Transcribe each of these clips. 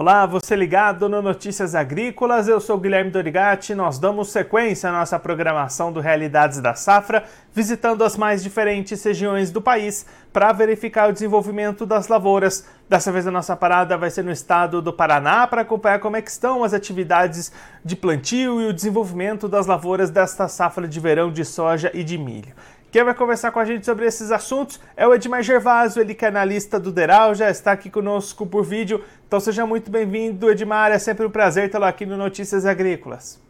Olá, você ligado no Notícias Agrícolas, eu sou Guilherme Dorigati. Nós damos sequência à nossa programação do Realidades da Safra, visitando as mais diferentes regiões do país para verificar o desenvolvimento das lavouras. Dessa vez a nossa parada vai ser no estado do Paraná para acompanhar como é estão as atividades de plantio e o desenvolvimento das lavouras desta safra de verão de soja e de milho. Quem vai conversar com a gente sobre esses assuntos é o Edmar Gervásio, ele que é analista do Deral, já está aqui conosco por vídeo. Então seja muito bem-vindo, Edmar. É sempre um prazer tê-lo aqui no Notícias Agrícolas.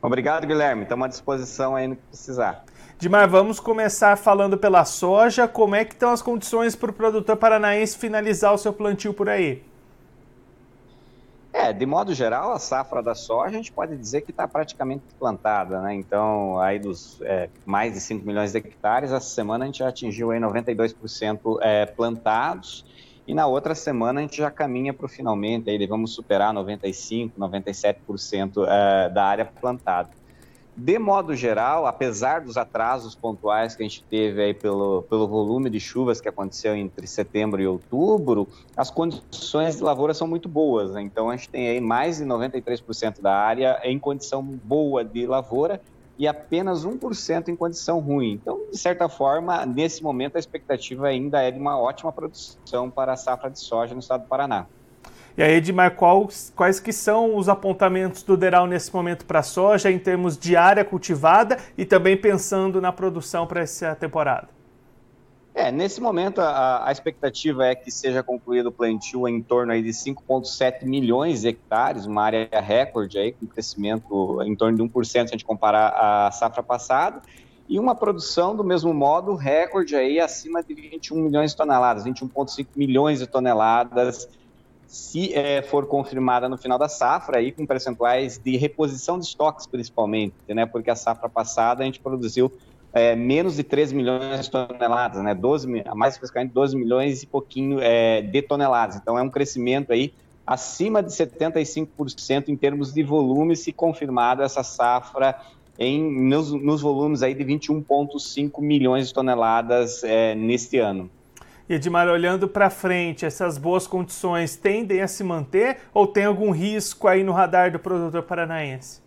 Obrigado, Guilherme. Estamos à disposição aí no que precisar. Edmar, vamos começar falando pela soja. Como é que estão as condições para o produtor paranaense finalizar o seu plantio por aí? É, de modo geral, a safra da soja a gente pode dizer que está praticamente plantada, né? Então, aí dos é, mais de 5 milhões de hectares, essa semana a gente já atingiu aí 92% é, plantados e na outra semana a gente já caminha para o finalmente, aí vamos superar 95%, 97% é, da área plantada. De modo geral, apesar dos atrasos pontuais que a gente teve aí pelo, pelo volume de chuvas que aconteceu entre setembro e outubro, as condições de lavoura são muito boas. Né? Então, a gente tem aí mais de 93% da área em condição boa de lavoura e apenas 1% em condição ruim. Então, de certa forma, nesse momento, a expectativa ainda é de uma ótima produção para a safra de soja no estado do Paraná. E aí, Edmar, quais, quais que são os apontamentos do Deral nesse momento para a soja, em termos de área cultivada e também pensando na produção para essa temporada? É, nesse momento a, a, expectativa é que seja concluído o plantio em torno aí de 5,7 milhões de hectares, uma área recorde aí, com crescimento em torno de 1% se a gente comparar a safra passada, e uma produção do mesmo modo recorde aí acima de 21 milhões de toneladas, 21,5 milhões de toneladas se é, for confirmada no final da safra, aí com percentuais de reposição de estoques principalmente, né? Porque a safra passada a gente produziu é, menos de 3 milhões de toneladas, né? 12, mais especificamente 12 milhões e pouquinho é, de toneladas. Então é um crescimento aí acima de 75% em termos de volume, se confirmada essa safra em, nos, nos volumes aí de 21,5 milhões de toneladas é, neste ano. E Edmar, olhando para frente, essas boas condições tendem a se manter ou tem algum risco aí no radar do produtor paranaense?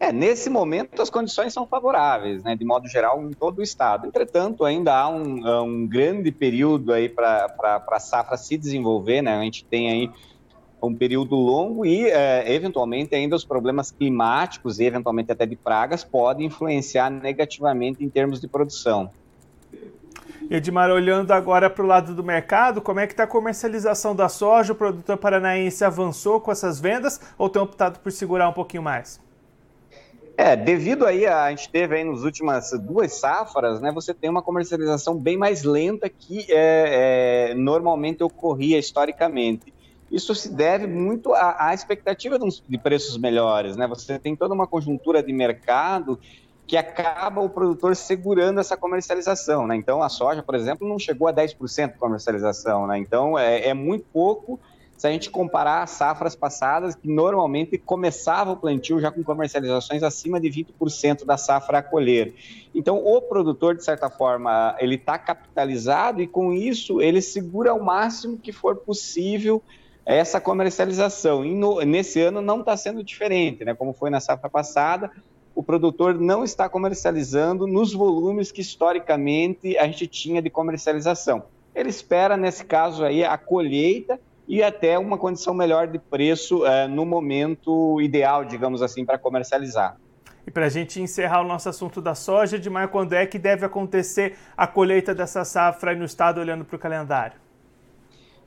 É, nesse momento as condições são favoráveis, né, de modo geral, em todo o estado. Entretanto, ainda há um, um grande período aí para a safra se desenvolver, né? A gente tem aí um período longo e, é, eventualmente, ainda os problemas climáticos e, eventualmente, até de pragas podem influenciar negativamente em termos de produção. Edmar, olhando agora para o lado do mercado, como é que está a comercialização da soja? O produtor paranaense avançou com essas vendas ou tem optado por segurar um pouquinho mais? É, devido aí a, a gente teve aí nas últimas duas safras, né, você tem uma comercialização bem mais lenta que é, é, normalmente ocorria historicamente. Isso se deve muito à, à expectativa de, de preços melhores, né? Você tem toda uma conjuntura de mercado que acaba o produtor segurando essa comercialização, né? Então, a soja, por exemplo, não chegou a 10% de comercialização, né? Então, é, é, muito pouco se a gente comparar as safras passadas, que normalmente começava o plantio já com comercializações acima de 20% da safra a colher. Então, o produtor, de certa forma, ele está capitalizado e, com isso, ele segura o máximo que for possível essa comercialização. E no, nesse ano não está sendo diferente, né? Como foi na safra passada, o produtor não está comercializando nos volumes que historicamente a gente tinha de comercialização. Ele espera, nesse caso aí, a colheita e até uma condição melhor de preço é, no momento ideal, digamos assim, para comercializar. E para a gente encerrar o nosso assunto da soja, Edmar, quando é que deve acontecer a colheita dessa safra aí no estado, olhando para o calendário?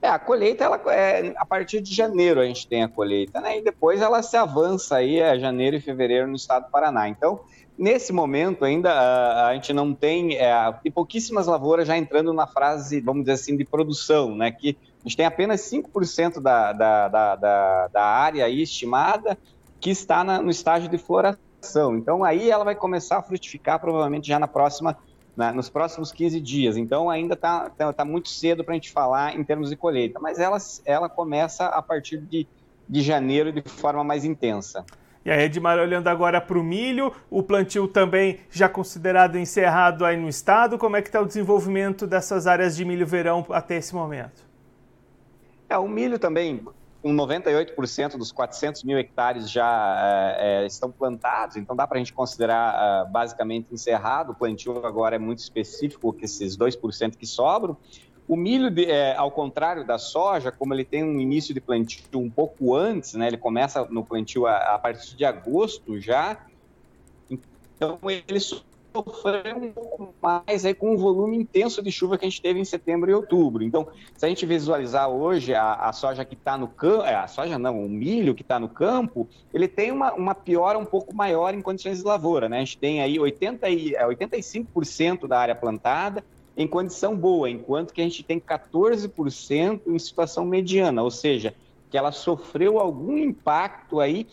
É, a colheita, ela, é, a partir de janeiro a gente tem a colheita, né? E depois ela se avança aí a janeiro e fevereiro no estado do Paraná. Então, nesse momento ainda a, a gente não tem, é, pouquíssimas lavouras já entrando na fase, vamos dizer assim, de produção, né? Que a gente tem apenas 5% da, da, da, da, da área aí estimada que está na, no estágio de floração. Então, aí ela vai começar a frutificar provavelmente já na próxima né, nos próximos 15 dias. Então, ainda está tá, tá muito cedo para a gente falar em termos de colheita, mas ela, ela começa a partir de, de janeiro de forma mais intensa. E aí, Edmar, olhando agora para o milho, o plantio também já considerado encerrado aí no estado, como é que está o desenvolvimento dessas áreas de milho verão até esse momento? É, o milho também, com 98% dos 400 mil hectares já é, estão plantados, então dá para a gente considerar uh, basicamente encerrado. O plantio agora é muito específico, que esses 2% que sobram. O milho, é, ao contrário da soja, como ele tem um início de plantio um pouco antes, né, ele começa no plantio a, a partir de agosto já, então ele sofrer um pouco mais aí com o volume intenso de chuva que a gente teve em setembro e outubro. Então, se a gente visualizar hoje a, a soja que está no campo, é, a soja não, o milho que está no campo, ele tem uma, uma piora um pouco maior em condições de lavoura, né? A gente tem aí 80 e, 85% é, da área plantada em condição boa, enquanto que a gente tem 14% em situação mediana, ou seja, que ela sofreu algum impacto aí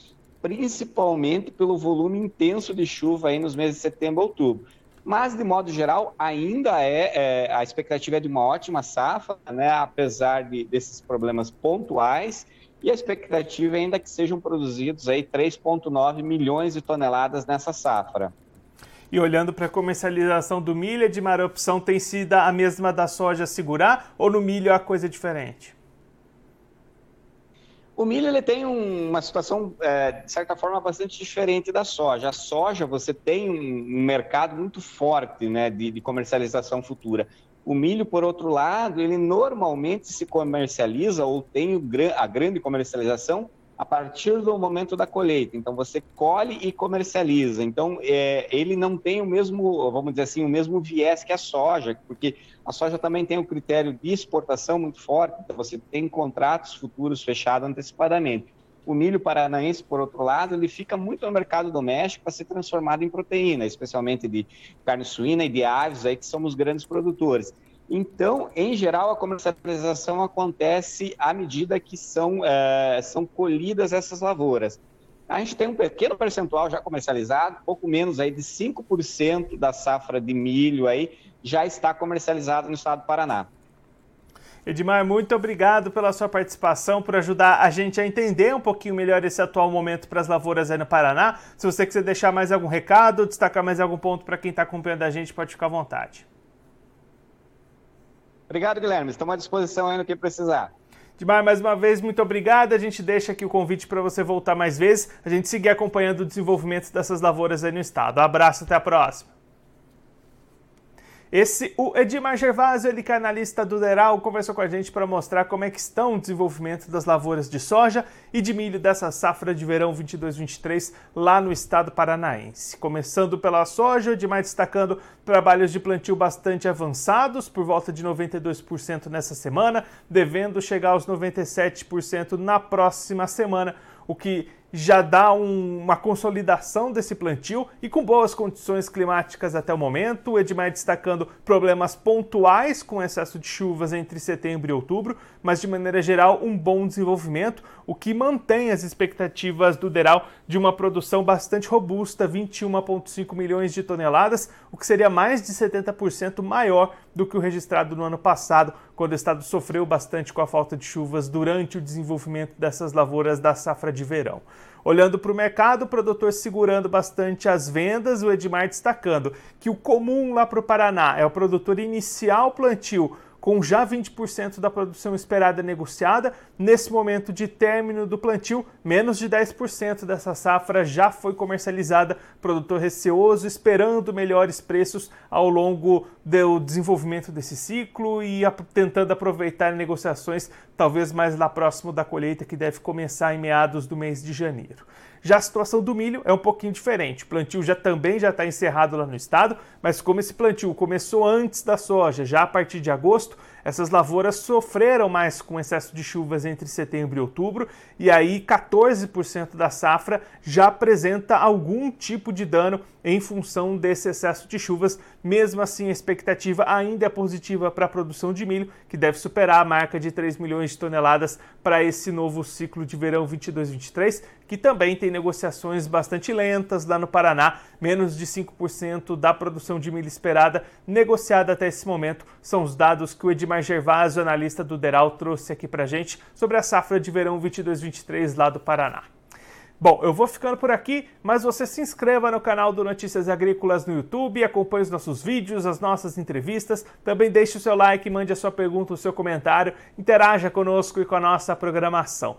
principalmente pelo volume intenso de chuva aí nos meses de setembro e outubro. Mas, de modo geral, ainda é, é a expectativa é de uma ótima safra, né, apesar de, desses problemas pontuais, e a expectativa é ainda que sejam produzidos aí 3,9 milhões de toneladas nessa safra. E olhando para a comercialização do milho, de a opção tem sido a mesma da soja segurar ou no milho é a coisa diferente? O milho ele tem um, uma situação, é, de certa forma, bastante diferente da soja. A soja, você tem um, mercado muito forte né, de, de, comercialização futura. O milho, por outro lado, ele normalmente se comercializa ou tem a grande comercialização a partir do momento da colheita. Então, você colhe e comercializa. Então, é, ele não tem o mesmo, vamos dizer assim, o mesmo viés que a soja, porque a soja também tem o um critério de exportação muito forte, então você tem contratos futuros fechados antecipadamente. O milho paranaense, por outro lado, ele fica muito no mercado doméstico para ser transformado em proteína, especialmente de carne suína e de aves, aí, que somos os grandes produtores. Então, em geral, a comercialização acontece à medida que são, é, são colhidas essas lavouras. A gente tem um pequeno percentual já comercializado, pouco menos aí de 5% da safra de milho aí já está comercializado no estado do Paraná. Edmar, muito obrigado pela sua participação, por ajudar a gente a entender um pouquinho melhor esse atual momento para as lavouras aí no Paraná. Se você quiser deixar mais algum recado, destacar mais algum ponto para quem está acompanhando a gente, pode ficar à vontade. Obrigado, Guilherme. Estamos à disposição aí no que precisar. Dimar, mais uma vez, muito obrigado. A gente deixa aqui o convite para você voltar mais vezes, a gente seguir acompanhando o desenvolvimento dessas lavouras aí no estado. Um abraço, até a próxima. Esse, o Edmar Gervásio, ele que é analista do Deral, conversou com a gente para mostrar como é que estão o desenvolvimento das lavouras de soja e de milho dessa safra de verão 22-23 lá no estado paranaense. Começando pela soja, o Edmar destacando trabalhos de plantio bastante avançados, por volta de 92% nessa semana, devendo chegar aos 97% na próxima semana, o que já dá um, uma consolidação desse plantio e com boas condições climáticas até o momento. O Edmar destacando problemas pontuais com excesso de chuvas entre setembro e outubro, mas de maneira geral um bom desenvolvimento, o que mantém as expectativas do Deral de uma produção bastante robusta, 21,5 milhões de toneladas, o que seria mais de 70% maior do que o registrado no ano passado, quando o estado sofreu bastante com a falta de chuvas durante o desenvolvimento dessas lavouras da safra de verão. Olhando para o mercado, o produtor segurando bastante as vendas, o Edmar destacando que o comum lá para o Paraná é o produtor inicial plantio com já 20% da produção esperada negociada. Nesse momento de término do plantio, menos de 10% dessa safra já foi comercializada. Produtor receoso, esperando melhores preços ao longo do desenvolvimento desse ciclo e tentando aproveitar negociações talvez mais lá próximo da colheita, que deve começar em meados do mês de janeiro. Já a situação do milho é um pouquinho diferente. O plantio já também já está encerrado lá no estado, mas como esse plantio começou antes da soja, já a partir de agosto, essas lavouras sofreram mais com excesso de chuvas entre setembro e outubro, e aí 14% da safra já apresenta algum tipo de dano em função desse excesso de chuvas. Mesmo assim, a expectativa ainda é positiva para a produção de milho, que deve superar a marca de 3 milhões de toneladas para esse novo ciclo de verão 22-23, que também tem negociações bastante lentas lá no Paraná, menos de 5% da produção de milho esperada negociada até esse momento. São os dados que o Edmar Gervásio, analista do Deral, trouxe aqui para gente sobre a safra de verão 22-23 lá do Paraná. Bom, eu vou ficando por aqui, mas você se inscreva no canal do Notícias Agrícolas no YouTube, acompanhe os nossos vídeos, as nossas entrevistas, também deixe o seu like, mande a sua pergunta, o seu comentário, interaja conosco e com a nossa programação.